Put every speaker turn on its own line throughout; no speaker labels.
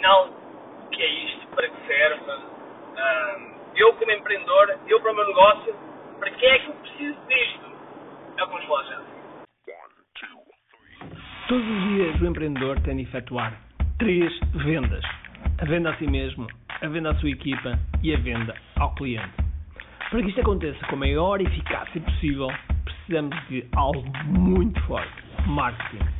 afinal, o que é isto? Para que serve? Uh, eu, como empreendedor, eu para o meu negócio, para que é que eu preciso disto? É o que já.
Todos os dias o empreendedor tem de efetuar três vendas: a venda a si mesmo, a venda à sua equipa e a venda ao cliente. Para que isto aconteça com a maior eficácia possível, precisamos de algo muito forte: marketing.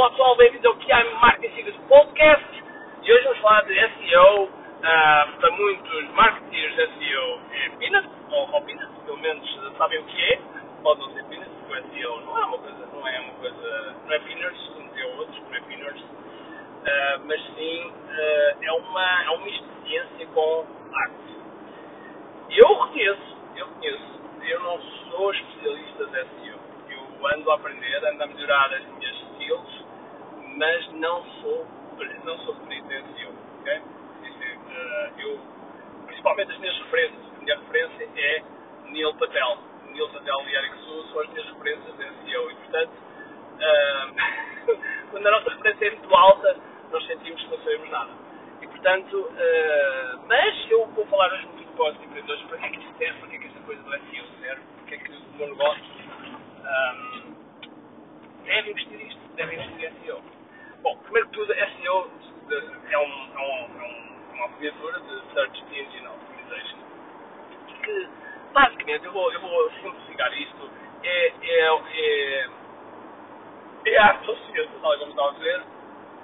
Olá pessoal, bem-vindos ao QI Marketing Secrets Podcast e hoje vamos falar de SEO. Uh, ah, para muitos marketeers, SEO é peanuts, ou, ou peanuts, pelo menos sabem o que é. Pode não ser peanuts, porque o SEO não é uma coisa, não é uma coisa, não é peanuts, como tem outros, não é peanuts uh, mas sim uh, é, uma, é uma experiência com arte. Eu reconheço, eu reconheço, eu não sou especialista de SEO. Eu ando a aprender, ando a melhorar as minhas skills, mas não sou, não sou em SEO. Okay? Uh, eu, principalmente as minhas referências, a minha referência é Neil Patel. Neil Patel e Eric Su são as minhas referências em SEO e, portanto, quando a nossa referência é muito alta, nós sentimos que não sabemos nada. E portanto, uh, mas eu vou falar hoje muito para os empreendedores, para que é que isto serve, para que é que esta coisa do SEO serve, porque é que o meu negócio um, ehm, deve investir nisto, deve investir em SEO. Bom, primeiro que tudo, SEO é, um, é, um, é um, uma abreviatura de Search Engine Optimization, que basicamente, eu vou, eu vou simplificar isto, é, é, é, é a social, como estava a dizer,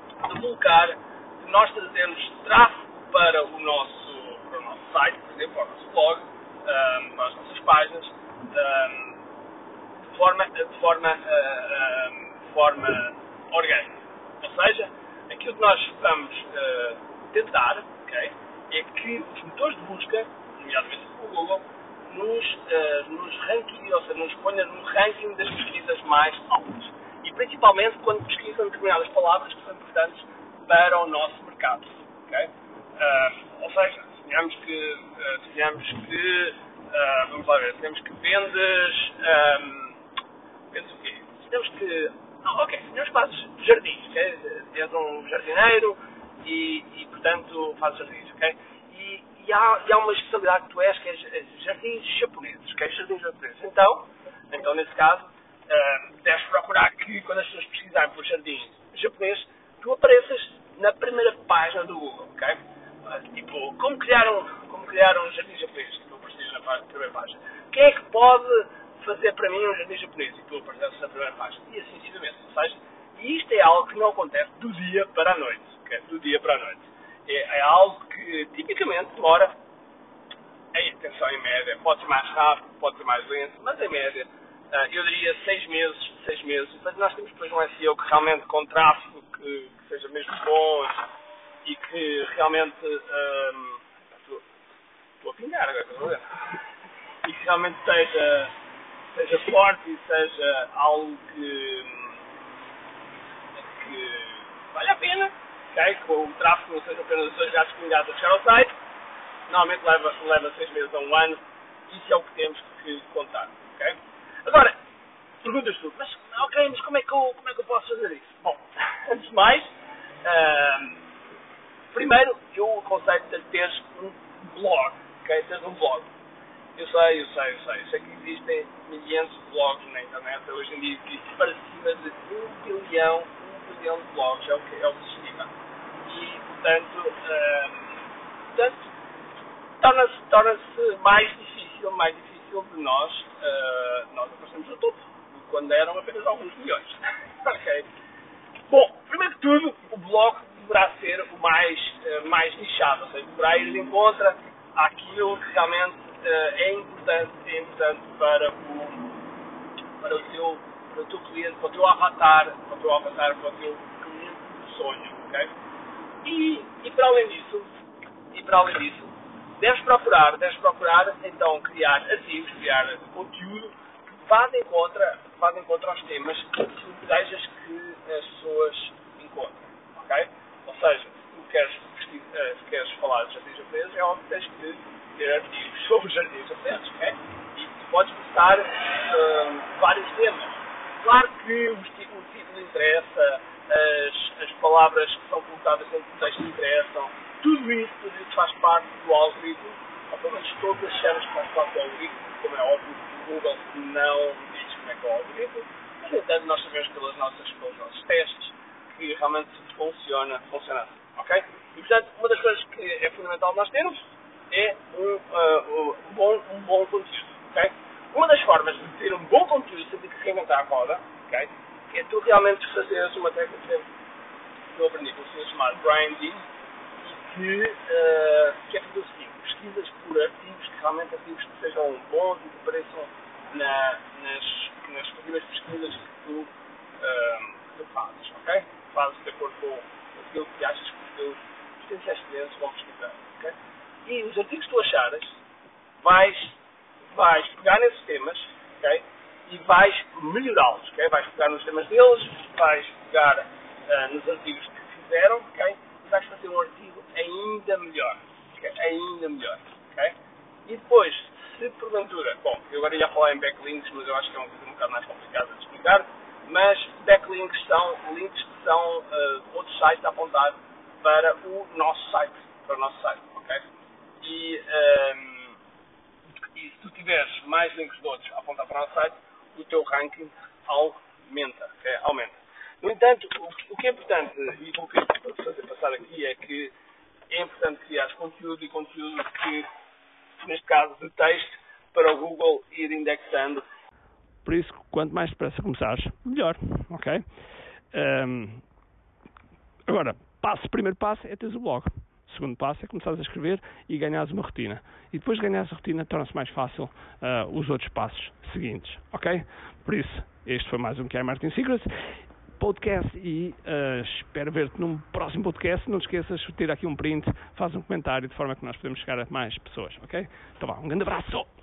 de colocar, de nós trazermos tráfego para o nosso, para o nosso site, por exemplo, para o nosso blog, um, para as nossas páginas, um, de forma, de forma, uh, um, forma orgânica. Seja, aquilo que nós vamos uh, tentar okay, é que os motores de busca, nomeadamente o Google, nos, uh, nos ranking, ou seja, nos ponha no ranking das pesquisas mais altas principalmente quando pesquisam determinadas palavras que são importantes para o nosso mercado. Okay? Uh, ou seja, suponhamos que, uh, suponhamos que vamos lá ver, temos que vendes, um, vendes o quê? Temos que, oh, ok, que fazes jardins, ok? És um jardineiro e, e portanto, fazes jardins, ok? E, e, há, e há uma especialidade que tu és, que é jardins japoneses, ok? Jardins japoneses. Então, então nesse caso, uh, deves procurar que, quando as pessoas pesquisarem por jardins japonês, tu apareças na primeira página do Google, ok? Uh, tipo, como criar um, como criar um jardim japonês, que tu apareces na primeira página. Quem é que pode fazer para mim um jardim japonês? E tu apareces na primeira página. E assim sucessivamente. Ou seja, e isto é algo que não acontece do dia para a noite, okay? Do dia para a noite. É, é algo que tipicamente demora em atenção em média, pode ser mais rápido, pode ser mais lento, mas em média uh, eu diria seis meses, seis meses. Mas nós temos depois um SEO que realmente com tráfego que, que seja mesmo bom e que realmente um, estou, estou a pingar agora, estou a ver. E que realmente seja, seja forte e seja algo que, que vale a pena, okay? que o tráfego não seja apenas dois gatos pingados a chegar ao site, normalmente leva, leva seis meses a um ano, isso é o que temos que contar. Okay? Agora, perguntas tu, mas ok, mas como é que eu, como é que eu posso fazer isso? Bom, antes de mais, uh, primeiro eu aconselho-te a teres um blog, ok? Teres um blog. Eu sei, eu sei, eu sei, eu sei que existem milhares de blogs na internet, hoje em dia existe para cima de um bilhão, um bilhão de blogs, é o que, é o que se estima. E, portanto, uh, portanto torna-se torna mais difícil, mais difícil de nós, uh, nós aparecemos no topo quando eram apenas alguns milhões. ok. Bom, primeiro que tudo, o blog deverá ser o mais, uh, mais nichado, ou seja, deverá ir de encontro àquilo que realmente é importante, é importante para o, para o teu, para o teu cliente, para o teu avatar, para o teu avatar, para o teu cliente de sonho, ok? E, e para além disso, e para além disso, deves procurar, deves procurar então criar artigos, criar conteúdo que vá de encontro, vá de encontro aos temas que tu desejas que as pessoas encontrem. Ok? Ou seja, se tu queres, eh, se queres falar de é óbvio que tens que ter artigos sobre jardins japoneses. Ok? E podes buscar uh, vários temas. Claro que o título interessa, as, as palavras que são colocadas dentro do texto interessam, tudo isso, faz parte do algoritmo, ou pelo menos todas as cenas que fazem parte do algoritmo, como é óbvio, o Google não diz como é que é o algoritmo, mas no entanto nós sabemos pelas nossas, pelos nossos testes que realmente funciona, funciona assim, ok? E portanto, uma das coisas que é fundamental nós termos é um, uh, um, bom, um bom conteúdo, ok? Uma das formas de ter um bom conteúdo que reinventar a roda, ok? É tu realmente fazeres uma técnica que eu aprendi com um senhor chamado Brian Dean, uh, que é fazer o seguinte, pesquisas por artigos que realmente artigos que sejam bons e que apareçam na, nas, nas respectivas pesquisas que tu, uh, que tu fazes, ok? Fazes de acordo com aquilo que achas que os teus vão pesquisar, ok? E os artigos que tu achares, vais, vais pegar nesses temas, ok? E vais melhorá-los, ok? Vais pegar nos temas deles, vais pegar uh, nos artigos que fizeram, ok? E vais fazer um artigo ainda melhor. Okay? Ainda melhor. Okay? E depois, se porventura, bom, eu agora ia falar em backlinks, mas eu acho que é uma coisa um bocado mais complicada de explicar, mas backlinks são links que são uh, outros sites a apontar para o nosso site, para o nosso site, ok? E, um, ehm, e se tu tiveres mais links de outros a apontar para o nosso site, o teu ranking aumenta, aumenta. No entanto, o, que é importante, e o que eu quero fazer passar aqui é que é importante criar conteúdo e conteúdo que, neste caso, de texto, para o Google ir indexando.
Por isso, quanto mais depressa começares, melhor, ok? Um, agora, passo, primeiro passo é teres o blog. Segundo passo é começares a escrever e ganhares uma rotina. E depois de ganhares a rotina, torna-se mais fácil uh, os outros passos seguintes, ok? Por isso, este foi mais um QI Martin Secrets podcast e uh, espero ver-te num próximo podcast. Não te esqueças de ter aqui um print, faz um comentário de forma que nós podemos chegar a mais pessoas, ok? Então vá, um grande abraço!